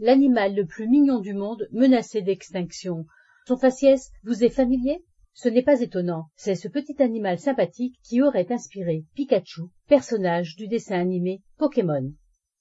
l'animal le plus mignon du monde menacé d'extinction. Son faciès vous est familier? Ce n'est pas étonnant, c'est ce petit animal sympathique qui aurait inspiré Pikachu, personnage du dessin animé Pokémon.